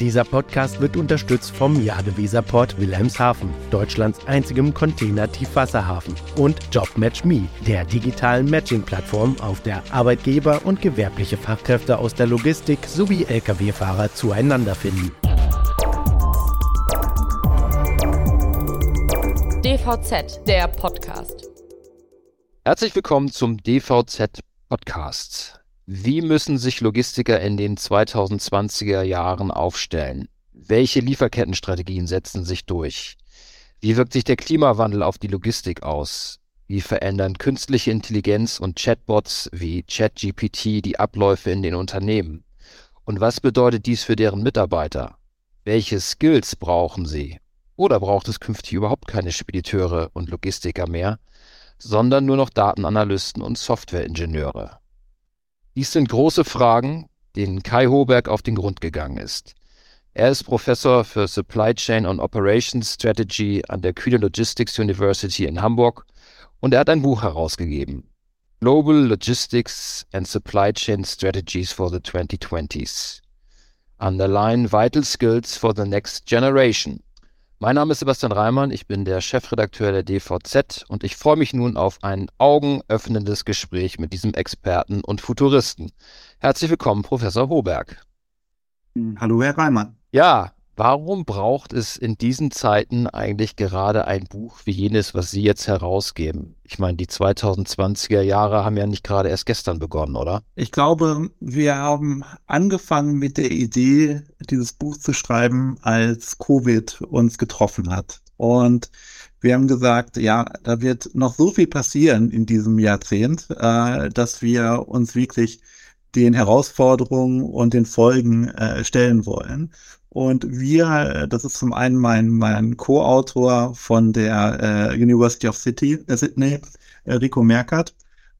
Dieser Podcast wird unterstützt vom Jadeweserport Wilhelmshaven, Deutschlands einzigem Container-Tiefwasserhafen, und JobMatchMe, der digitalen Matching-Plattform, auf der Arbeitgeber und gewerbliche Fachkräfte aus der Logistik sowie Lkw-Fahrer zueinander finden. DVZ, der Podcast. Herzlich willkommen zum DVZ Podcast. Wie müssen sich Logistiker in den 2020er Jahren aufstellen? Welche Lieferkettenstrategien setzen sich durch? Wie wirkt sich der Klimawandel auf die Logistik aus? Wie verändern künstliche Intelligenz und Chatbots wie ChatGPT die Abläufe in den Unternehmen? Und was bedeutet dies für deren Mitarbeiter? Welche Skills brauchen sie? Oder braucht es künftig überhaupt keine Spediteure und Logistiker mehr, sondern nur noch Datenanalysten und Softwareingenieure? Dies sind große Fragen, denen Kai Hoberg auf den Grund gegangen ist. Er ist Professor für Supply Chain and Operations Strategy an der Kühne Logistics University in Hamburg und er hat ein Buch herausgegeben. Global Logistics and Supply Chain Strategies for the 2020s. Underline Vital Skills for the Next Generation. Mein Name ist Sebastian Reimann, ich bin der Chefredakteur der DVZ und ich freue mich nun auf ein augenöffnendes Gespräch mit diesem Experten und Futuristen. Herzlich willkommen, Professor Hoberg. Hallo, Herr Reimann. Ja, Warum braucht es in diesen Zeiten eigentlich gerade ein Buch wie jenes, was Sie jetzt herausgeben? Ich meine, die 2020er Jahre haben ja nicht gerade erst gestern begonnen, oder? Ich glaube, wir haben angefangen mit der Idee, dieses Buch zu schreiben, als Covid uns getroffen hat. Und wir haben gesagt, ja, da wird noch so viel passieren in diesem Jahrzehnt, äh, dass wir uns wirklich den Herausforderungen und den Folgen äh, stellen wollen. Und wir, das ist zum einen mein, mein Co-Autor von der äh, University of City, äh, Sydney, äh, Rico Merkert,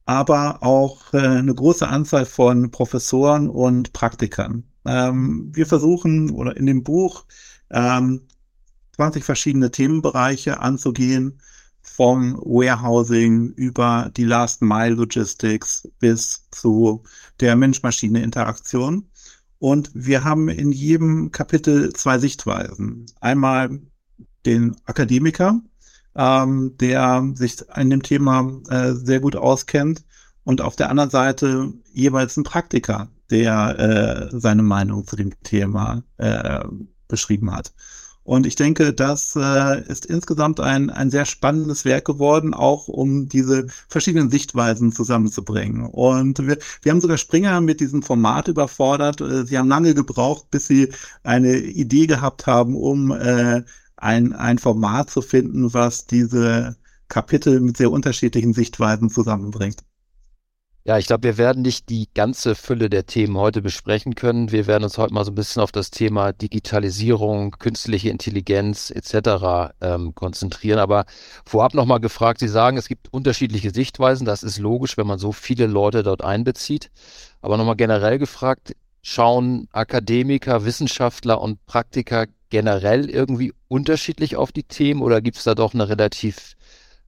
aber auch äh, eine große Anzahl von Professoren und Praktikern. Ähm, wir versuchen oder in dem Buch ähm, 20 verschiedene Themenbereiche anzugehen, vom Warehousing über die Last Mile Logistics bis zu der Mensch-Maschine-Interaktion. Und wir haben in jedem Kapitel zwei Sichtweisen. Einmal den Akademiker, ähm, der sich in dem Thema äh, sehr gut auskennt. Und auf der anderen Seite jeweils ein Praktiker, der äh, seine Meinung zu dem Thema äh, beschrieben hat. Und ich denke, das äh, ist insgesamt ein, ein sehr spannendes Werk geworden, auch um diese verschiedenen Sichtweisen zusammenzubringen. Und wir, wir haben sogar Springer mit diesem Format überfordert. Äh, sie haben lange gebraucht, bis sie eine Idee gehabt haben, um äh, ein, ein Format zu finden, was diese Kapitel mit sehr unterschiedlichen Sichtweisen zusammenbringt. Ja, ich glaube, wir werden nicht die ganze Fülle der Themen heute besprechen können. Wir werden uns heute mal so ein bisschen auf das Thema Digitalisierung, künstliche Intelligenz etc. Ähm, konzentrieren. Aber vorab nochmal gefragt, Sie sagen, es gibt unterschiedliche Sichtweisen. Das ist logisch, wenn man so viele Leute dort einbezieht. Aber nochmal generell gefragt, schauen Akademiker, Wissenschaftler und Praktiker generell irgendwie unterschiedlich auf die Themen oder gibt es da doch eine relativ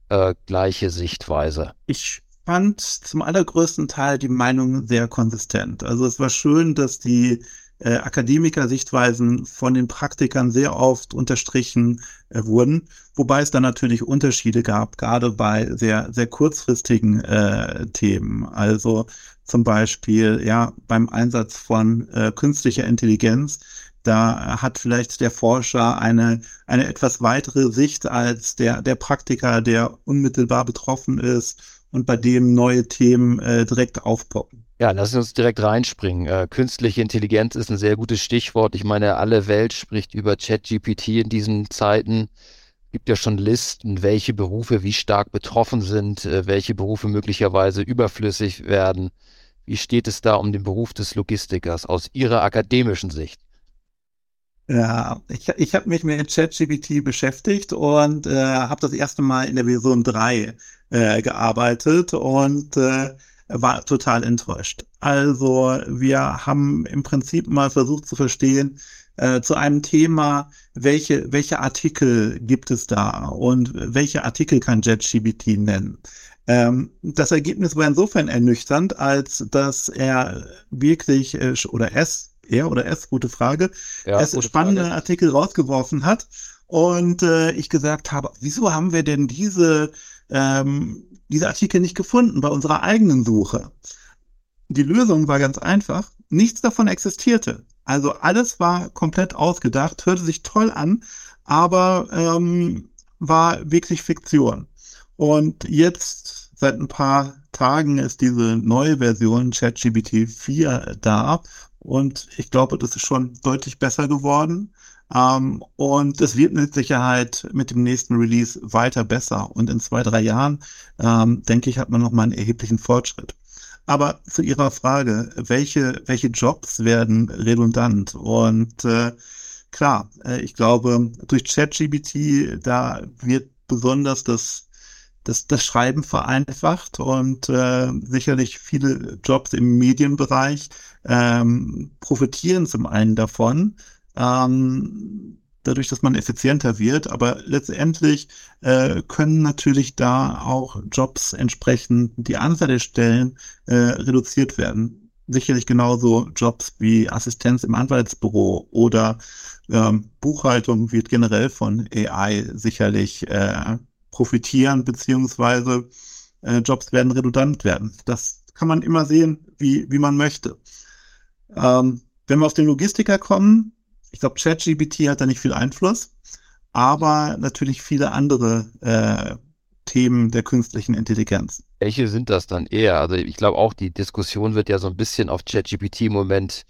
äh, gleiche Sichtweise? Ich fand zum allergrößten Teil die Meinung sehr konsistent. Also es war schön, dass die äh, Akademiker-Sichtweisen von den Praktikern sehr oft unterstrichen äh, wurden, wobei es dann natürlich Unterschiede gab, gerade bei sehr, sehr kurzfristigen äh, Themen. Also zum Beispiel ja beim Einsatz von äh, künstlicher Intelligenz. Da hat vielleicht der Forscher eine, eine etwas weitere Sicht als der, der Praktiker, der unmittelbar betroffen ist und bei dem neue Themen äh, direkt aufpoppen. Ja, lassen Sie uns direkt reinspringen. Äh, künstliche Intelligenz ist ein sehr gutes Stichwort. Ich meine, alle Welt spricht über ChatGPT in diesen Zeiten. Es gibt ja schon Listen, welche Berufe wie stark betroffen sind, äh, welche Berufe möglicherweise überflüssig werden. Wie steht es da um den Beruf des Logistikers aus Ihrer akademischen Sicht? Ja, ich, ich habe mich mit ChatGPT beschäftigt und äh, habe das erste Mal in der Version 3 äh, gearbeitet und äh, war total enttäuscht. Also wir haben im Prinzip mal versucht zu verstehen, äh, zu einem Thema, welche, welche Artikel gibt es da und welche Artikel kann JetGPT nennen. Ähm, das Ergebnis war insofern ernüchternd, als dass er wirklich äh, oder es er oder es, gute Frage, ja, es spannende Frage. Artikel rausgeworfen hat und äh, ich gesagt habe, wieso haben wir denn diese, ähm, diese Artikel nicht gefunden bei unserer eigenen Suche? Die Lösung war ganz einfach. Nichts davon existierte. Also alles war komplett ausgedacht, hörte sich toll an, aber ähm, war wirklich Fiktion. Und jetzt, seit ein paar Tagen, ist diese neue Version ChatGPT 4 da. Und ich glaube, das ist schon deutlich besser geworden. Ähm, und es wird mit Sicherheit mit dem nächsten Release weiter besser. Und in zwei, drei Jahren, ähm, denke ich, hat man nochmal einen erheblichen Fortschritt. Aber zu Ihrer Frage, welche, welche Jobs werden redundant? Und äh, klar, äh, ich glaube, durch ChatGPT, da wird besonders das das, das Schreiben vereinfacht und äh, sicherlich viele Jobs im Medienbereich ähm, profitieren zum einen davon, ähm, dadurch, dass man effizienter wird. Aber letztendlich äh, können natürlich da auch Jobs entsprechend die Anzahl der Stellen äh, reduziert werden. Sicherlich genauso Jobs wie Assistenz im Anwaltsbüro oder ähm, Buchhaltung wird generell von AI sicherlich äh, profitieren, beziehungsweise äh, Jobs werden redundant werden. Das kann man immer sehen, wie, wie man möchte. Ähm, wenn wir auf den Logistiker kommen, ich glaube, ChatGPT hat da nicht viel Einfluss, aber natürlich viele andere äh, Themen der künstlichen Intelligenz. Welche sind das dann eher? Also ich glaube auch, die Diskussion wird ja so ein bisschen auf ChatGPT im Moment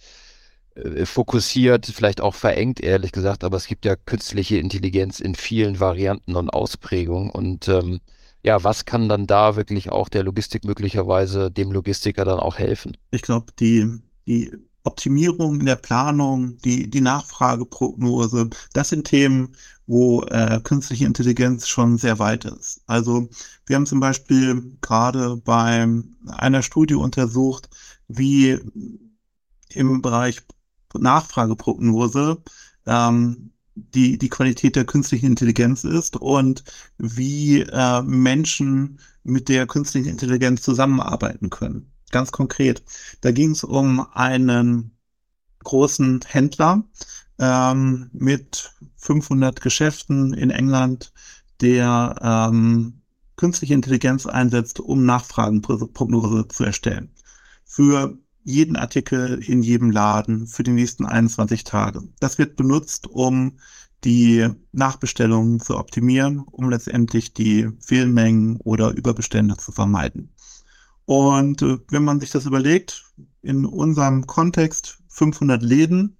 äh, fokussiert, vielleicht auch verengt, ehrlich gesagt, aber es gibt ja künstliche Intelligenz in vielen Varianten und Ausprägungen. Und ähm, ja, was kann dann da wirklich auch der Logistik möglicherweise dem Logistiker dann auch helfen? Ich glaube, die, die Optimierung in der Planung, die, die Nachfrageprognose, das sind Themen, wo äh, künstliche Intelligenz schon sehr weit ist. Also wir haben zum Beispiel gerade bei einer Studie untersucht, wie im Bereich Nachfrageprognose ähm, die, die Qualität der künstlichen Intelligenz ist und wie äh, Menschen mit der künstlichen Intelligenz zusammenarbeiten können ganz konkret. Da ging es um einen großen Händler ähm, mit 500 Geschäften in England, der ähm, künstliche Intelligenz einsetzt, um Nachfragenprognose zu erstellen. Für jeden Artikel in jedem Laden für die nächsten 21 Tage. Das wird benutzt, um die Nachbestellungen zu optimieren, um letztendlich die Fehlmengen oder Überbestände zu vermeiden. Und äh, wenn man sich das überlegt, in unserem Kontext 500 Läden,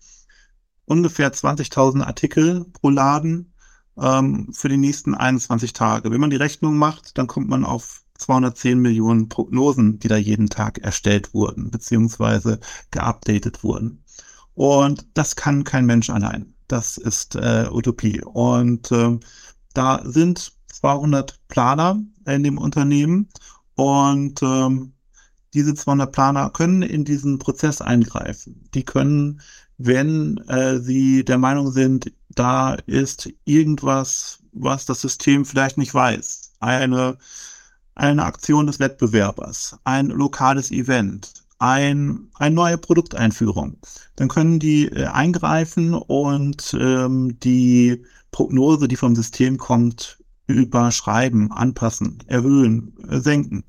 ungefähr 20.000 Artikel pro Laden ähm, für die nächsten 21 Tage. Wenn man die Rechnung macht, dann kommt man auf 210 Millionen Prognosen, die da jeden Tag erstellt wurden, beziehungsweise geupdatet wurden. Und das kann kein Mensch allein. Das ist äh, Utopie. Und äh, da sind 200 Planer in dem Unternehmen und ähm, diese 200 Planer können in diesen Prozess eingreifen. Die können, wenn äh, sie der Meinung sind, da ist irgendwas, was das System vielleicht nicht weiß, eine, eine Aktion des Wettbewerbers, ein lokales Event, ein, eine neue Produkteinführung, dann können die äh, eingreifen und ähm, die Prognose, die vom System kommt, überschreiben, anpassen, erhöhen, senken.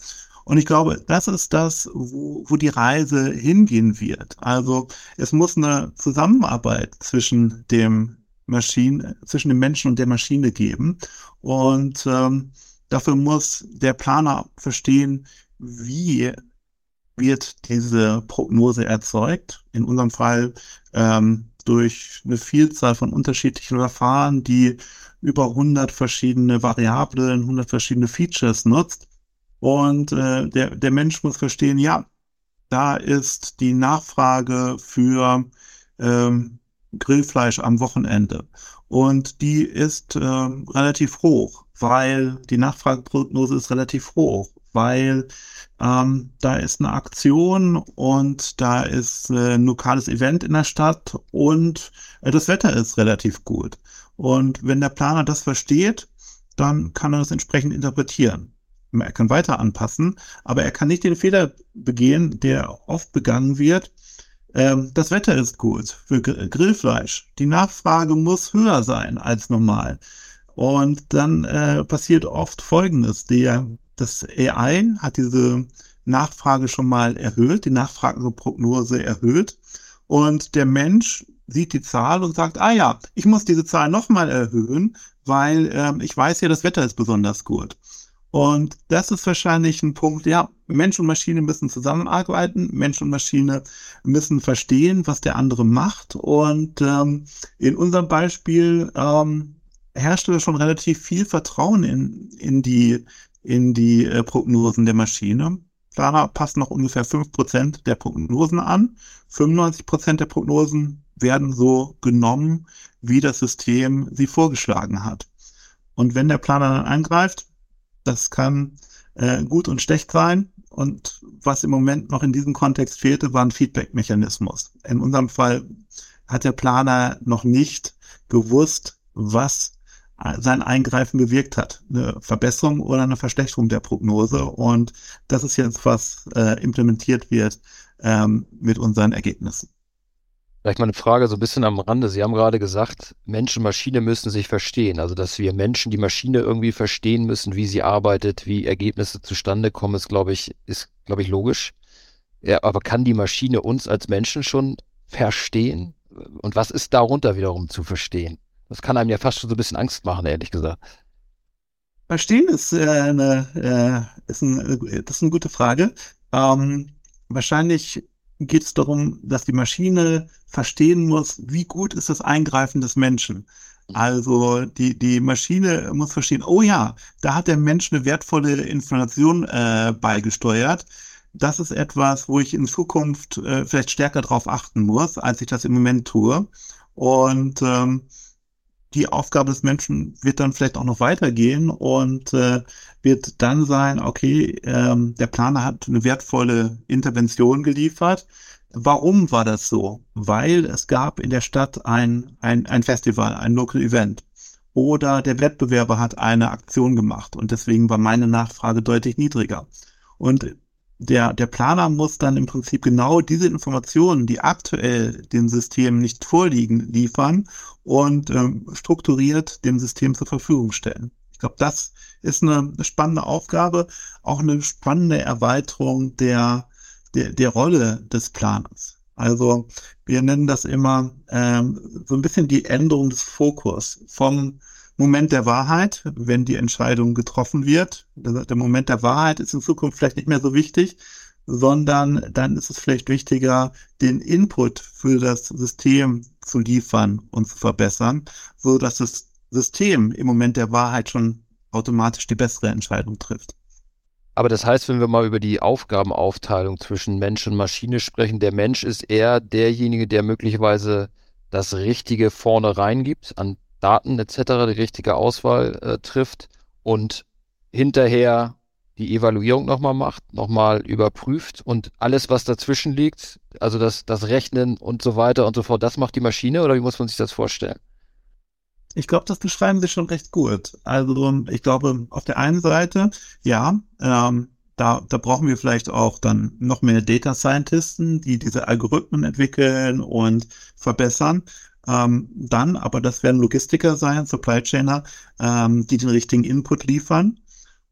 Und ich glaube, das ist das, wo, wo die Reise hingehen wird. Also es muss eine Zusammenarbeit zwischen dem Maschinen, zwischen dem Menschen und der Maschine geben. Und ähm, dafür muss der Planer verstehen, wie wird diese Prognose erzeugt. In unserem Fall ähm, durch eine Vielzahl von unterschiedlichen Verfahren, die über 100 verschiedene Variablen, 100 verschiedene Features nutzt. Und äh, der, der Mensch muss verstehen, ja, da ist die Nachfrage für ähm, Grillfleisch am Wochenende. Und die ist ähm, relativ hoch, weil die Nachfrageprognose ist relativ hoch, weil ähm, da ist eine Aktion und da ist äh, ein lokales Event in der Stadt und äh, das Wetter ist relativ gut. Und wenn der Planer das versteht, dann kann er das entsprechend interpretieren. Er kann weiter anpassen, aber er kann nicht den Fehler begehen, der oft begangen wird, ähm, das Wetter ist gut für Grillfleisch. Die Nachfrage muss höher sein als normal. Und dann äh, passiert oft Folgendes. Der, das AI hat diese Nachfrage schon mal erhöht, die Nachfrageprognose erhöht. Und der Mensch sieht die Zahl und sagt, ah ja, ich muss diese Zahl nochmal erhöhen, weil ähm, ich weiß ja, das Wetter ist besonders gut. Und das ist wahrscheinlich ein Punkt, ja, Mensch und Maschine müssen zusammenarbeiten, Mensch und Maschine müssen verstehen, was der andere macht. Und ähm, in unserem Beispiel ähm, herrschte schon relativ viel Vertrauen in, in die, in die äh, Prognosen der Maschine. Planer passen noch ungefähr fünf Prozent der Prognosen an. 95 Prozent der Prognosen werden so genommen, wie das System sie vorgeschlagen hat. Und wenn der Planer dann angreift, das kann äh, gut und schlecht sein. Und was im Moment noch in diesem Kontext fehlte, war ein Feedback-Mechanismus. In unserem Fall hat der Planer noch nicht gewusst, was sein Eingreifen bewirkt hat. Eine Verbesserung oder eine Verschlechterung der Prognose. Und das ist jetzt, was äh, implementiert wird ähm, mit unseren Ergebnissen. Vielleicht mal eine Frage so ein bisschen am Rande. Sie haben gerade gesagt, Mensch und Maschine müssen sich verstehen. Also, dass wir Menschen die Maschine irgendwie verstehen müssen, wie sie arbeitet, wie Ergebnisse zustande kommen, ist, glaube ich, ist, glaube ich, logisch. Ja, aber kann die Maschine uns als Menschen schon verstehen? Und was ist darunter wiederum zu verstehen? Das kann einem ja fast schon so ein bisschen Angst machen, ehrlich gesagt. Verstehen ist, äh, eine, äh, ist, ein, das ist eine gute Frage. Ähm, wahrscheinlich geht es darum, dass die Maschine verstehen muss, wie gut ist das Eingreifen des Menschen. Also die, die Maschine muss verstehen, oh ja, da hat der Mensch eine wertvolle Information äh, beigesteuert. Das ist etwas, wo ich in Zukunft äh, vielleicht stärker darauf achten muss, als ich das im Moment tue. Und ähm, die Aufgabe des Menschen wird dann vielleicht auch noch weitergehen und äh, wird dann sein, okay, ähm, der Planer hat eine wertvolle Intervention geliefert. Warum war das so? Weil es gab in der Stadt ein, ein, ein Festival, ein Local Event. Oder der Wettbewerber hat eine Aktion gemacht und deswegen war meine Nachfrage deutlich niedriger. Und der, der Planer muss dann im Prinzip genau diese Informationen, die aktuell dem System nicht vorliegen, liefern und ähm, strukturiert dem System zur Verfügung stellen. Ich glaube, das ist eine, spannende Aufgabe, auch eine spannende Erweiterung der, der, der Rolle des Planers. Also wir nennen das immer ähm, so ein bisschen die Änderung des Fokus vom Moment der Wahrheit, wenn die Entscheidung getroffen wird. Der Moment der Wahrheit ist in Zukunft vielleicht nicht mehr so wichtig, sondern dann ist es vielleicht wichtiger, den Input für das System zu liefern und zu verbessern, so dass das System im Moment der Wahrheit schon automatisch die bessere Entscheidung trifft. Aber das heißt, wenn wir mal über die Aufgabenaufteilung zwischen Mensch und Maschine sprechen, der Mensch ist eher derjenige, der möglicherweise das Richtige vorne reingibt an Daten etc. die richtige Auswahl äh, trifft und hinterher die Evaluierung nochmal macht, nochmal überprüft und alles, was dazwischen liegt, also das, das Rechnen und so weiter und so fort, das macht die Maschine oder wie muss man sich das vorstellen? Ich glaube, das beschreiben Sie schon recht gut. Also ich glaube, auf der einen Seite, ja, ähm, da, da brauchen wir vielleicht auch dann noch mehr Data Scientisten, die diese Algorithmen entwickeln und verbessern. Ähm, dann, aber das werden Logistiker sein, Supply Chainer, ähm, die den richtigen Input liefern.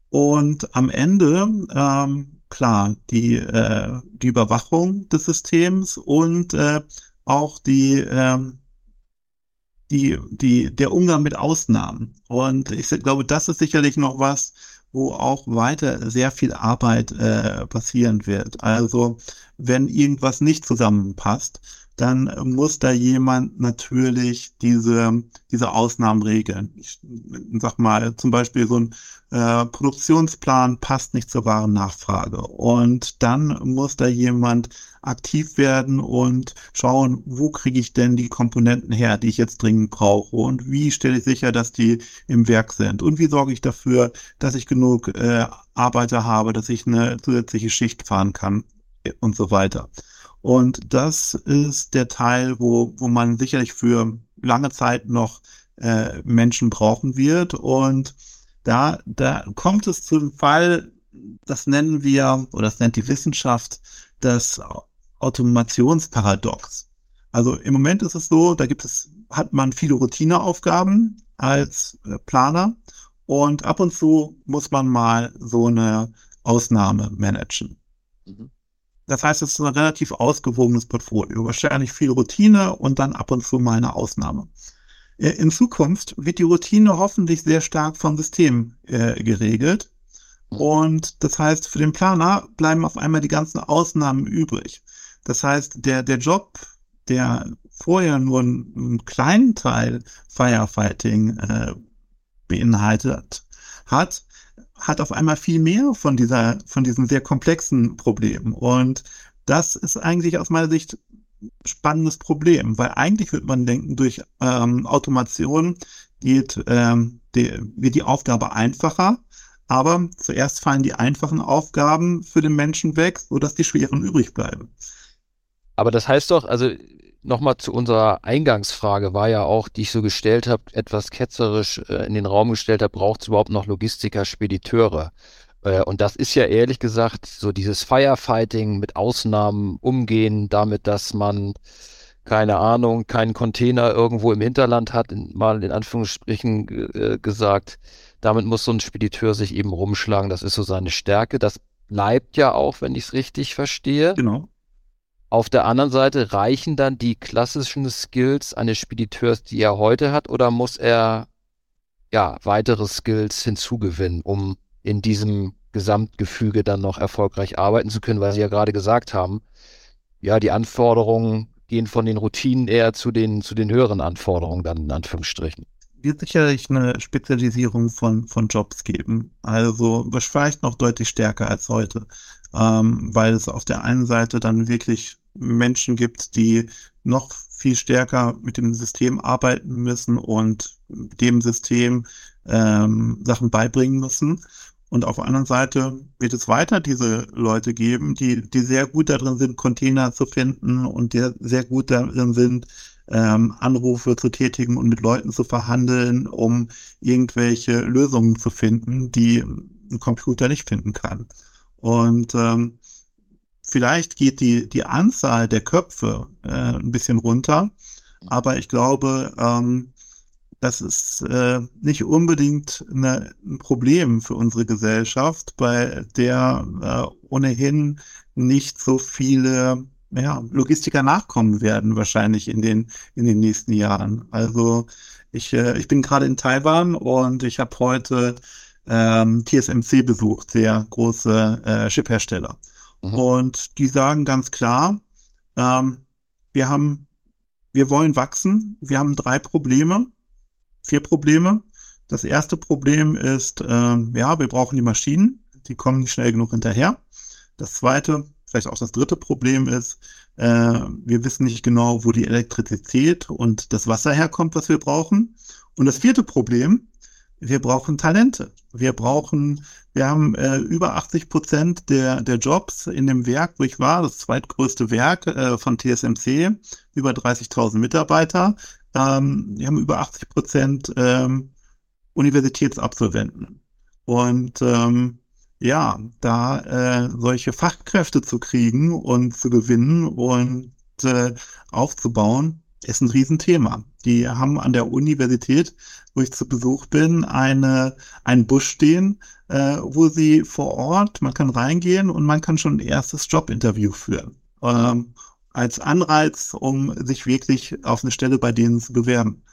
Und am Ende, ähm, klar, die, äh, die Überwachung des Systems und äh, auch die, ähm, die, die, der Umgang mit Ausnahmen. Und ich glaube, das ist sicherlich noch was, wo auch weiter sehr viel Arbeit äh, passieren wird. Also wenn irgendwas nicht zusammenpasst, dann muss da jemand natürlich diese, diese Ausnahmen regeln. Ich sag mal, zum Beispiel so ein äh, Produktionsplan passt nicht zur wahren Nachfrage. Und dann muss da jemand aktiv werden und schauen, wo kriege ich denn die Komponenten her, die ich jetzt dringend brauche und wie stelle ich sicher, dass die im Werk sind und wie sorge ich dafür, dass ich genug äh, Arbeiter habe, dass ich eine zusätzliche Schicht fahren kann und so weiter. Und das ist der Teil, wo, wo man sicherlich für lange Zeit noch äh, Menschen brauchen wird. Und da, da kommt es zum Fall, das nennen wir, oder das nennt die Wissenschaft, das Automationsparadox. Also im Moment ist es so, da gibt es, hat man viele Routineaufgaben als äh, Planer und ab und zu muss man mal so eine Ausnahme managen. Mhm. Das heißt, es ist ein relativ ausgewogenes Portfolio. Wahrscheinlich viel Routine und dann ab und zu mal eine Ausnahme. Äh, in Zukunft wird die Routine hoffentlich sehr stark vom System äh, geregelt. Und das heißt, für den Planer bleiben auf einmal die ganzen Ausnahmen übrig. Das heißt, der, der Job, der vorher nur einen, einen kleinen Teil Firefighting äh, beinhaltet hat, hat auf einmal viel mehr von dieser, von diesen sehr komplexen Problemen. Und das ist eigentlich aus meiner Sicht spannendes Problem, weil eigentlich würde man denken, durch ähm, Automation geht, ähm, die, wird die Aufgabe einfacher, aber zuerst fallen die einfachen Aufgaben für den Menschen weg, sodass die schweren übrig bleiben. Aber das heißt doch, also nochmal zu unserer Eingangsfrage war ja auch, die ich so gestellt habe, etwas ketzerisch äh, in den Raum gestellt habe, braucht es überhaupt noch Logistiker, Spediteure? Äh, und das ist ja ehrlich gesagt so dieses Firefighting mit Ausnahmen umgehen, damit, dass man keine Ahnung, keinen Container irgendwo im Hinterland hat, mal in Anführungsstrichen äh, gesagt. Damit muss so ein Spediteur sich eben rumschlagen. Das ist so seine Stärke. Das bleibt ja auch, wenn ich es richtig verstehe. Genau. Auf der anderen Seite reichen dann die klassischen Skills eines Spediteurs, die er heute hat, oder muss er ja weitere Skills hinzugewinnen, um in diesem Gesamtgefüge dann noch erfolgreich arbeiten zu können, weil Sie ja gerade gesagt haben, ja, die Anforderungen gehen von den Routinen eher zu den, zu den höheren Anforderungen dann in Anführungsstrichen. Wird sicherlich eine Spezialisierung von, von Jobs geben. Also vielleicht noch deutlich stärker als heute, ähm, weil es auf der einen Seite dann wirklich Menschen gibt, die noch viel stärker mit dem System arbeiten müssen und dem System ähm, Sachen beibringen müssen. Und auf der anderen Seite wird es weiter diese Leute geben, die, die sehr gut darin sind, Container zu finden und die sehr gut darin sind, ähm, Anrufe zu tätigen und mit Leuten zu verhandeln, um irgendwelche Lösungen zu finden, die ein Computer nicht finden kann. Und ähm, vielleicht geht die, die Anzahl der Köpfe äh, ein bisschen runter, aber ich glaube, ähm, das ist äh, nicht unbedingt eine, ein Problem für unsere Gesellschaft, bei der äh, ohnehin nicht so viele ja, Logistiker nachkommen werden, wahrscheinlich in den, in den nächsten Jahren. Also ich, äh, ich bin gerade in Taiwan und ich habe heute ähm, TSMC besucht, sehr große äh, Chiphersteller. Mhm. Und die sagen ganz klar, ähm, wir haben, wir wollen wachsen, wir haben drei Probleme vier Probleme. Das erste Problem ist, äh, ja, wir brauchen die Maschinen, die kommen nicht schnell genug hinterher. Das zweite, vielleicht auch das dritte Problem ist, äh, wir wissen nicht genau, wo die Elektrizität und das Wasser herkommt, was wir brauchen. Und das vierte Problem, wir brauchen Talente. Wir brauchen, wir haben äh, über 80 Prozent der, der Jobs in dem Werk, wo ich war, das zweitgrößte Werk äh, von TSMC, über 30.000 Mitarbeiter. Ähm, wir haben über 80 Prozent ähm, Universitätsabsolventen. Und ähm, ja, da äh, solche Fachkräfte zu kriegen und zu gewinnen und äh, aufzubauen, ist ein Riesenthema. Die haben an der Universität, wo ich zu Besuch bin, eine, einen Bus stehen, äh, wo sie vor Ort, man kann reingehen und man kann schon ein erstes Jobinterview führen. Ähm, als Anreiz, um sich wirklich auf eine Stelle bei denen zu bewerben.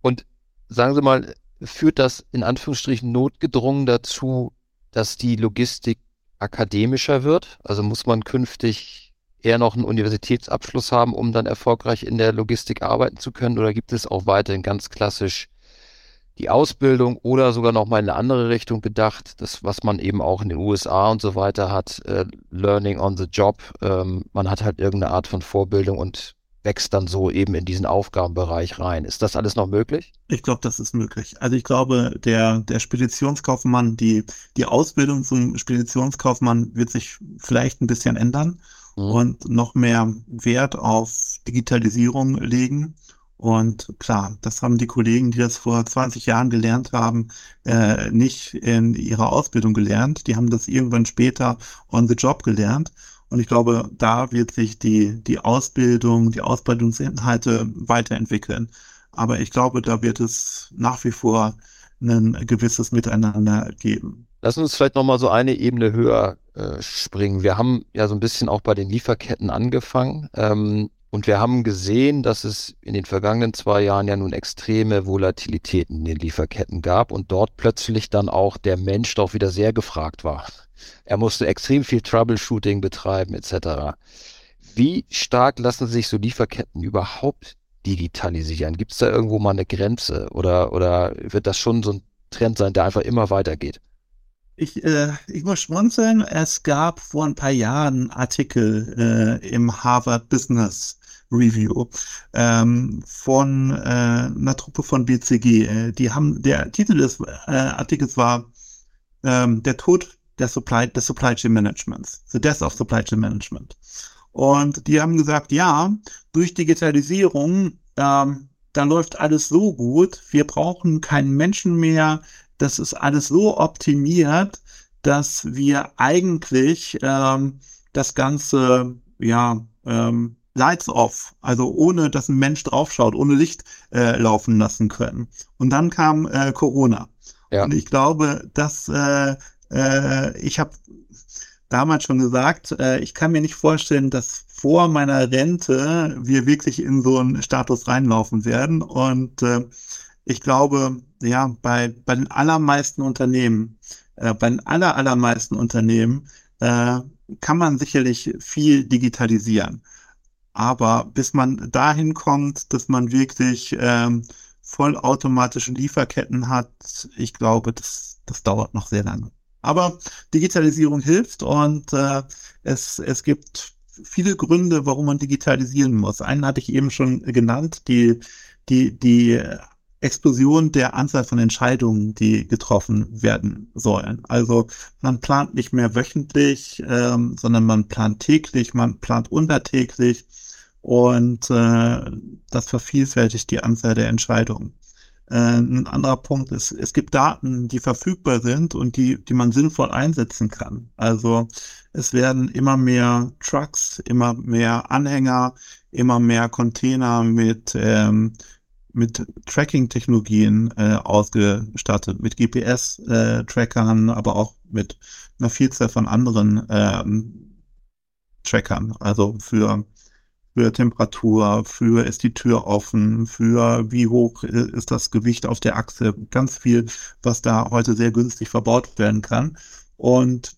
Und sagen Sie mal, führt das in Anführungsstrichen notgedrungen dazu, dass die Logistik akademischer wird? Also muss man künftig eher noch einen Universitätsabschluss haben, um dann erfolgreich in der Logistik arbeiten zu können? Oder gibt es auch weiterhin ganz klassisch die Ausbildung oder sogar noch mal in eine andere Richtung gedacht, das, was man eben auch in den USA und so weiter hat, äh, Learning on the Job. Ähm, man hat halt irgendeine Art von Vorbildung und wächst dann so eben in diesen Aufgabenbereich rein. Ist das alles noch möglich? Ich glaube, das ist möglich. Also ich glaube, der, der Speditionskaufmann, die, die Ausbildung zum Speditionskaufmann wird sich vielleicht ein bisschen ändern mhm. und noch mehr Wert auf Digitalisierung legen. Und klar, das haben die Kollegen, die das vor 20 Jahren gelernt haben, äh, nicht in ihrer Ausbildung gelernt. Die haben das irgendwann später on the job gelernt. Und ich glaube, da wird sich die, die Ausbildung, die Ausbildungsinhalte weiterentwickeln. Aber ich glaube, da wird es nach wie vor ein gewisses Miteinander geben. Lass uns vielleicht nochmal so eine Ebene höher äh, springen. Wir haben ja so ein bisschen auch bei den Lieferketten angefangen. Ähm, und wir haben gesehen, dass es in den vergangenen zwei Jahren ja nun extreme Volatilitäten in den Lieferketten gab und dort plötzlich dann auch der Mensch doch wieder sehr gefragt war. Er musste extrem viel Troubleshooting betreiben etc. Wie stark lassen sich so Lieferketten überhaupt digitalisieren? Gibt es da irgendwo mal eine Grenze oder, oder wird das schon so ein Trend sein, der einfach immer weitergeht? Ich, äh, ich muss schmunzeln. Es gab vor ein paar Jahren Artikel äh, im Harvard Business Review ähm, von äh, einer Truppe von BCG. Äh, die haben der Titel des äh, Artikels war ähm, der Tod der Supply des Supply Chain Managements, the Death of Supply Chain Management. Und die haben gesagt, ja, durch Digitalisierung ähm, da läuft alles so gut, wir brauchen keinen Menschen mehr, das ist alles so optimiert, dass wir eigentlich ähm, das Ganze, ja, ähm, Lights off, also ohne dass ein Mensch draufschaut, ohne Licht äh, laufen lassen können. Und dann kam äh, Corona. Ja. Und ich glaube, dass äh, äh, ich habe damals schon gesagt, äh, ich kann mir nicht vorstellen, dass vor meiner Rente wir wirklich in so einen Status reinlaufen werden. Und äh, ich glaube, ja, bei, bei den allermeisten Unternehmen, äh, bei den aller, allermeisten Unternehmen äh, kann man sicherlich viel digitalisieren. Aber bis man dahin kommt, dass man wirklich ähm, vollautomatische Lieferketten hat, ich glaube, das, das dauert noch sehr lange. Aber Digitalisierung hilft und äh, es, es gibt viele Gründe, warum man digitalisieren muss. Einen hatte ich eben schon genannt, die, die, die Explosion der Anzahl von Entscheidungen, die getroffen werden sollen. Also man plant nicht mehr wöchentlich, ähm, sondern man plant täglich, man plant untertäglich und äh, das vervielfältigt die Anzahl der Entscheidungen. Äh, ein anderer Punkt ist, es gibt Daten, die verfügbar sind und die, die man sinnvoll einsetzen kann. Also es werden immer mehr Trucks, immer mehr Anhänger, immer mehr Container mit ähm, mit Tracking-Technologien äh, ausgestattet, mit GPS-Trackern, äh, aber auch mit einer Vielzahl von anderen ähm, Trackern, also für für Temperatur, für ist die Tür offen, für wie hoch ist das Gewicht auf der Achse, ganz viel, was da heute sehr günstig verbaut werden kann. Und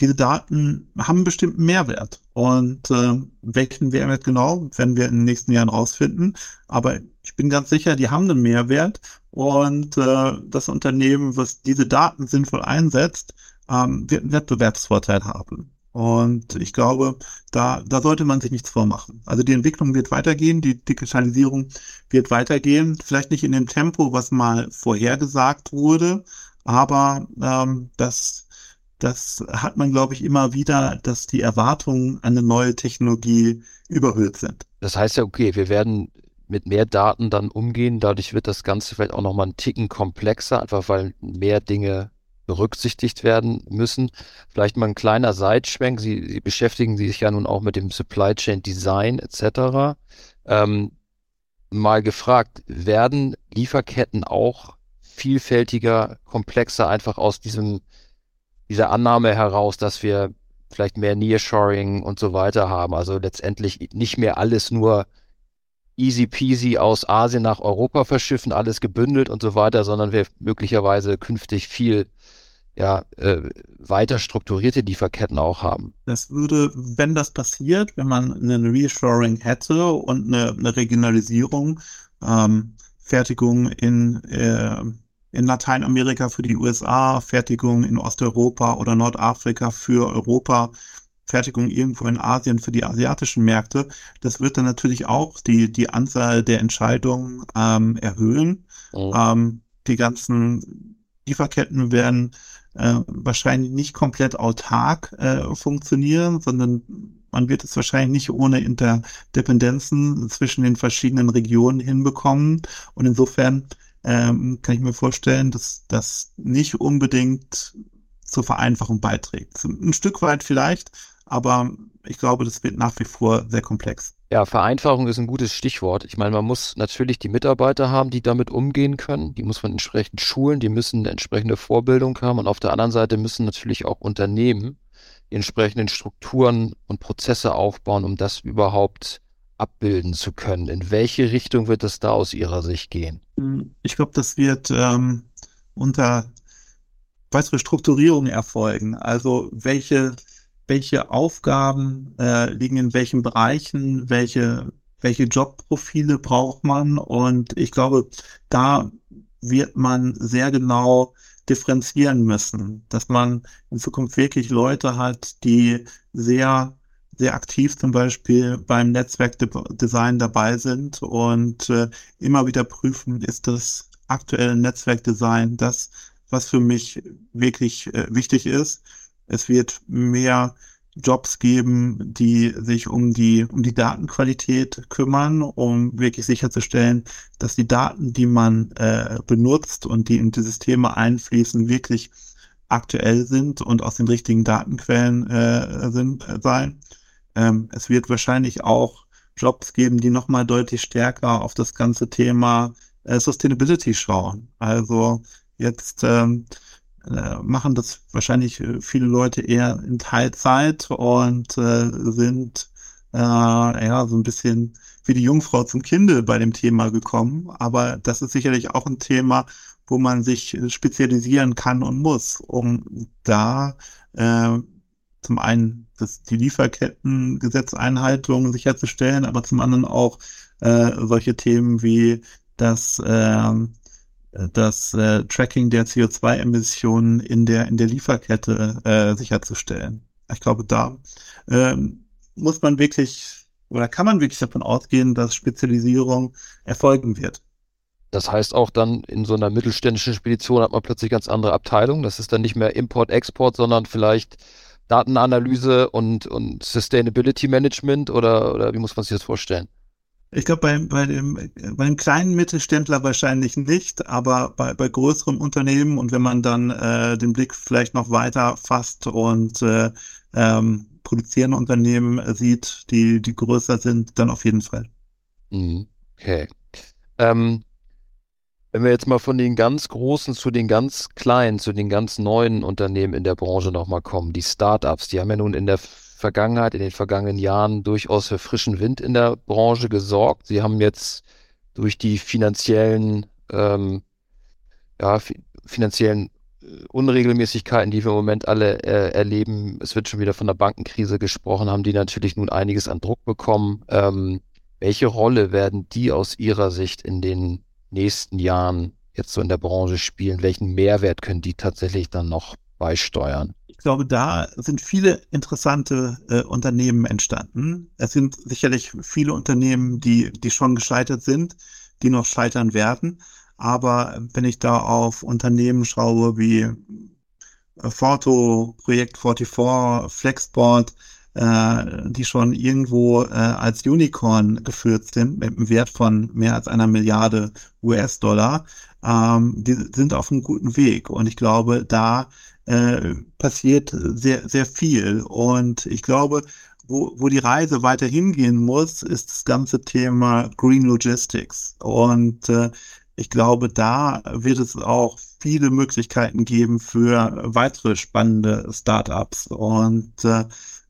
diese Daten haben einen bestimmten Mehrwert. Und äh, welchen Mehrwert genau, werden wir in den nächsten Jahren rausfinden. Aber ich bin ganz sicher, die haben einen Mehrwert. Und äh, das Unternehmen, was diese Daten sinnvoll einsetzt, ähm, wird einen Wettbewerbsvorteil haben. Und ich glaube, da, da sollte man sich nichts vormachen. Also die Entwicklung wird weitergehen, die Digitalisierung wird weitergehen, vielleicht nicht in dem Tempo, was mal vorhergesagt wurde, aber ähm, das das hat man, glaube ich, immer wieder, dass die Erwartungen an eine neue Technologie überhöht sind. Das heißt ja, okay, wir werden mit mehr Daten dann umgehen. Dadurch wird das Ganze vielleicht auch nochmal einen Ticken komplexer, einfach weil mehr Dinge berücksichtigt werden müssen. Vielleicht mal ein kleiner Seitschwenk. Sie, Sie beschäftigen sich ja nun auch mit dem Supply Chain Design etc. Ähm, mal gefragt, werden Lieferketten auch vielfältiger, komplexer, einfach aus diesem dieser Annahme heraus, dass wir vielleicht mehr Nearshoring und so weiter haben. Also letztendlich nicht mehr alles nur easy peasy aus Asien nach Europa verschiffen, alles gebündelt und so weiter, sondern wir möglicherweise künftig viel ja, äh, weiter strukturierte Lieferketten auch haben. Das würde, wenn das passiert, wenn man eine Reassuring hätte und eine, eine Regionalisierung, ähm, Fertigung in äh, in Lateinamerika für die USA, Fertigung in Osteuropa oder Nordafrika für Europa, Fertigung irgendwo in Asien für die asiatischen Märkte. Das wird dann natürlich auch die, die Anzahl der Entscheidungen ähm, erhöhen. Oh. Ähm, die ganzen Lieferketten werden äh, wahrscheinlich nicht komplett autark äh, funktionieren, sondern man wird es wahrscheinlich nicht ohne Interdependenzen zwischen den verschiedenen Regionen hinbekommen. Und insofern ähm, kann ich mir vorstellen, dass das nicht unbedingt zur Vereinfachung beiträgt. Ein Stück weit vielleicht, aber ich glaube, das wird nach wie vor sehr komplex. Ja, Vereinfachung ist ein gutes Stichwort. Ich meine, man muss natürlich die Mitarbeiter haben, die damit umgehen können. Die muss man entsprechend schulen, die müssen eine entsprechende Vorbildung haben. Und auf der anderen Seite müssen natürlich auch Unternehmen die entsprechenden Strukturen und Prozesse aufbauen, um das überhaupt abbilden zu können. In welche Richtung wird es da aus Ihrer Sicht gehen? Ich glaube, das wird ähm, unter weitere Strukturierung erfolgen. Also welche, welche Aufgaben äh, liegen in welchen Bereichen, welche, welche Jobprofile braucht man. Und ich glaube, da wird man sehr genau differenzieren müssen, dass man in Zukunft wirklich Leute hat, die sehr sehr aktiv zum Beispiel beim Netzwerkdesign dabei sind und äh, immer wieder prüfen, ist das aktuelle Netzwerkdesign das, was für mich wirklich äh, wichtig ist. Es wird mehr Jobs geben, die sich um die, um die Datenqualität kümmern, um wirklich sicherzustellen, dass die Daten, die man äh, benutzt und die in die Systeme einfließen, wirklich aktuell sind und aus den richtigen Datenquellen äh, sind, äh, sein. Ähm, es wird wahrscheinlich auch Jobs geben, die nochmal deutlich stärker auf das ganze Thema äh, Sustainability schauen. Also jetzt ähm, äh, machen das wahrscheinlich äh, viele Leute eher in Teilzeit und äh, sind äh, ja so ein bisschen wie die Jungfrau zum Kinde bei dem Thema gekommen. Aber das ist sicherlich auch ein Thema, wo man sich spezialisieren kann und muss, um da äh, zum einen das, die Lieferkettengesetzeinhaltung sicherzustellen, aber zum anderen auch äh, solche Themen wie das äh, das äh, Tracking der CO2-Emissionen in der, in der Lieferkette äh, sicherzustellen. Ich glaube, da äh, muss man wirklich oder kann man wirklich davon ausgehen, dass Spezialisierung erfolgen wird. Das heißt auch dann in so einer mittelständischen Spedition hat man plötzlich ganz andere Abteilungen. Das ist dann nicht mehr Import, Export, sondern vielleicht Datenanalyse und, und Sustainability Management oder, oder wie muss man sich das vorstellen? Ich glaube, bei, bei, dem, bei dem kleinen Mittelständler wahrscheinlich nicht, aber bei, bei größeren Unternehmen und wenn man dann äh, den Blick vielleicht noch weiter fasst und äh, ähm, produzierende Unternehmen sieht, die, die größer sind, dann auf jeden Fall. Mhm. Okay. Ähm, wenn wir jetzt mal von den ganz großen zu den ganz kleinen, zu den ganz neuen Unternehmen in der Branche nochmal kommen, die Startups, die haben ja nun in der Vergangenheit, in den vergangenen Jahren durchaus für frischen Wind in der Branche gesorgt. Sie haben jetzt durch die finanziellen, ähm, ja, fi finanziellen äh, Unregelmäßigkeiten, die wir im Moment alle äh, erleben, es wird schon wieder von der Bankenkrise gesprochen, haben die natürlich nun einiges an Druck bekommen. Ähm, welche Rolle werden die aus Ihrer Sicht in den nächsten Jahren jetzt so in der Branche spielen? Welchen Mehrwert können die tatsächlich dann noch beisteuern? Ich glaube, da sind viele interessante äh, Unternehmen entstanden. Es sind sicherlich viele Unternehmen, die, die schon gescheitert sind, die noch scheitern werden. Aber wenn ich da auf Unternehmen schaue wie äh, Forto, Projekt 44, Flexport, äh, die schon irgendwo äh, als Unicorn geführt sind, mit einem Wert von mehr als einer Milliarde US-Dollar, ähm, die sind auf einem guten Weg. Und ich glaube, da äh, passiert sehr, sehr viel. Und ich glaube, wo, wo die Reise weiter hingehen muss, ist das ganze Thema Green Logistics. Und äh, ich glaube, da wird es auch viele Möglichkeiten geben für weitere spannende Startups. Und äh,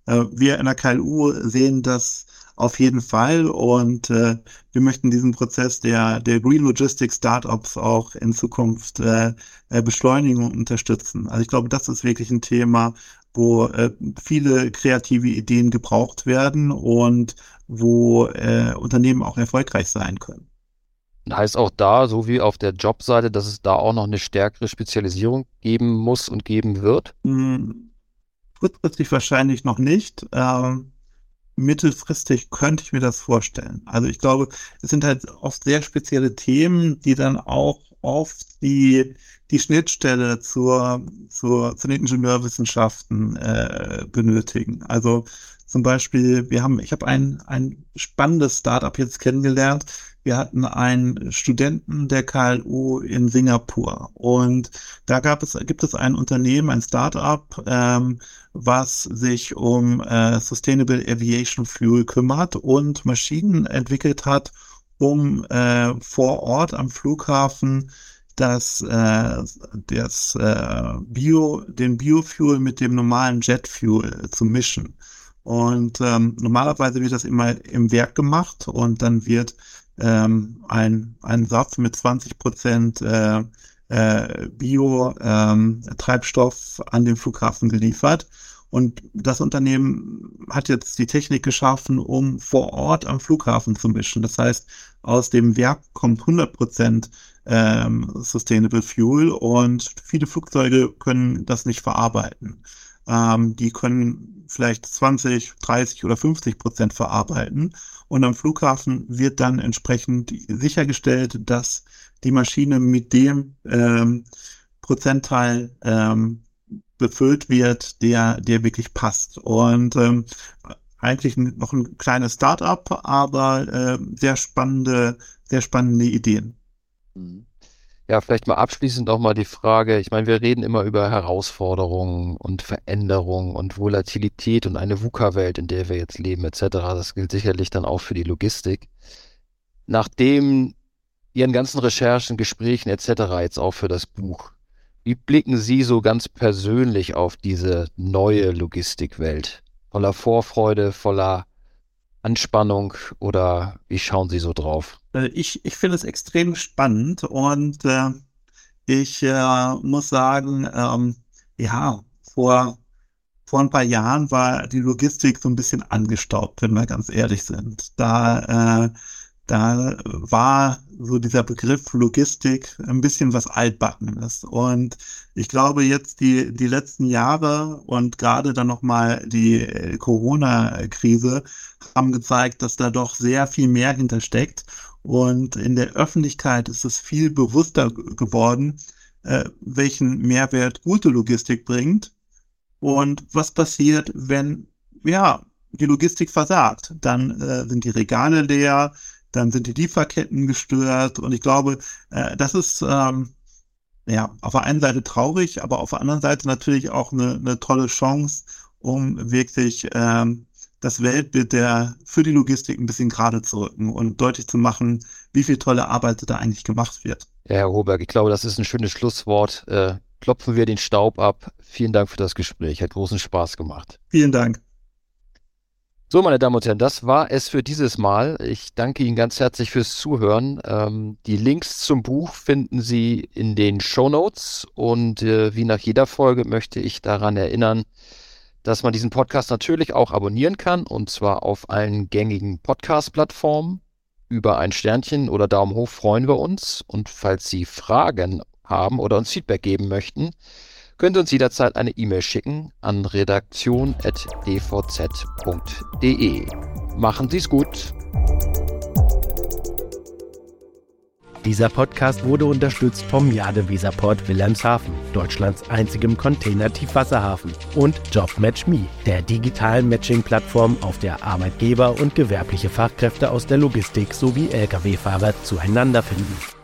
äh wir in der KLU sehen das auf jeden Fall. Und äh, wir möchten diesen Prozess der, der Green Logistics Startups auch in Zukunft äh, äh, beschleunigen und unterstützen. Also ich glaube, das ist wirklich ein Thema, wo äh, viele kreative Ideen gebraucht werden und wo äh, Unternehmen auch erfolgreich sein können. Heißt auch da, so wie auf der Jobseite, dass es da auch noch eine stärkere Spezialisierung geben muss und geben wird? Hm, kurzfristig wahrscheinlich noch nicht. Ähm, mittelfristig könnte ich mir das vorstellen. Also ich glaube, es sind halt oft sehr spezielle Themen, die dann auch oft die, die Schnittstelle zur, zur, zu den Ingenieurwissenschaften äh, benötigen. Also zum Beispiel, wir haben, ich habe ein, ein spannendes Startup jetzt kennengelernt, wir hatten einen Studenten der KLU in Singapur und da gab es, gibt es ein Unternehmen, ein Startup, ähm, was sich um äh, Sustainable Aviation Fuel kümmert und Maschinen entwickelt hat, um äh, vor Ort am Flughafen das, äh, das äh, Bio, den Biofuel mit dem normalen Jetfuel zu mischen. Und ähm, normalerweise wird das immer im Werk gemacht und dann wird ähm, ein, ein Satz mit 20 Prozent äh, äh, Bio-Treibstoff ähm, an den Flughafen geliefert. Und das Unternehmen hat jetzt die Technik geschaffen, um vor Ort am Flughafen zu mischen. Das heißt, aus dem Werk kommt 100 Prozent ähm, Sustainable Fuel und viele Flugzeuge können das nicht verarbeiten. Ähm, die können vielleicht 20, 30 oder 50 Prozent verarbeiten. Und am Flughafen wird dann entsprechend sichergestellt, dass die Maschine mit dem ähm, Prozentteil ähm, befüllt wird, der, der wirklich passt. Und ähm, eigentlich noch ein kleines Start-up, aber äh, sehr spannende, sehr spannende Ideen. Mhm. Ja, vielleicht mal abschließend auch mal die Frage, ich meine, wir reden immer über Herausforderungen und Veränderungen und Volatilität und eine VUCA-Welt, in der wir jetzt leben, etc. Das gilt sicherlich dann auch für die Logistik. Nachdem Ihren ganzen Recherchen, Gesprächen etc. jetzt auch für das Buch, wie blicken Sie so ganz persönlich auf diese neue Logistikwelt? Voller Vorfreude, voller Anspannung oder wie schauen Sie so drauf? Äh, ich, ich finde es extrem spannend und äh, ich äh, muss sagen, ähm, ja, vor, vor ein paar Jahren war die Logistik so ein bisschen angestaubt, wenn wir ganz ehrlich sind. Da, äh, da war so dieser Begriff Logistik ein bisschen was altbackenes. Und ich glaube jetzt die, die letzten Jahre und gerade dann nochmal die äh, Corona-Krise haben gezeigt, dass da doch sehr viel mehr hintersteckt. Und in der Öffentlichkeit ist es viel bewusster geworden, äh, welchen Mehrwert gute Logistik bringt und was passiert, wenn ja die Logistik versagt. Dann äh, sind die Regale leer, dann sind die Lieferketten gestört und ich glaube, äh, das ist ähm, ja auf der einen Seite traurig, aber auf der anderen Seite natürlich auch eine, eine tolle Chance, um wirklich ähm, das Weltbild der für die Logistik ein bisschen gerade zu rücken und deutlich zu machen, wie viel tolle Arbeit da eigentlich gemacht wird. Ja, Herr Hoberg, ich glaube, das ist ein schönes Schlusswort. Äh, klopfen wir den Staub ab. Vielen Dank für das Gespräch. Hat großen Spaß gemacht. Vielen Dank. So, meine Damen und Herren, das war es für dieses Mal. Ich danke Ihnen ganz herzlich fürs Zuhören. Ähm, die Links zum Buch finden Sie in den Show Notes und äh, wie nach jeder Folge möchte ich daran erinnern, dass man diesen Podcast natürlich auch abonnieren kann und zwar auf allen gängigen Podcast-Plattformen. Über ein Sternchen oder Daumen hoch freuen wir uns und falls Sie Fragen haben oder uns Feedback geben möchten, Sie uns jederzeit eine E-Mail schicken an redaktion.dvz.de. Machen Sie es gut. Dieser Podcast wurde unterstützt vom Jade Wilhelmshaven, Deutschlands einzigem Container-Tiefwasserhafen, und JobMatchMe, der digitalen Matching-Plattform, auf der Arbeitgeber und gewerbliche Fachkräfte aus der Logistik sowie Lkw-Fahrer zueinander finden.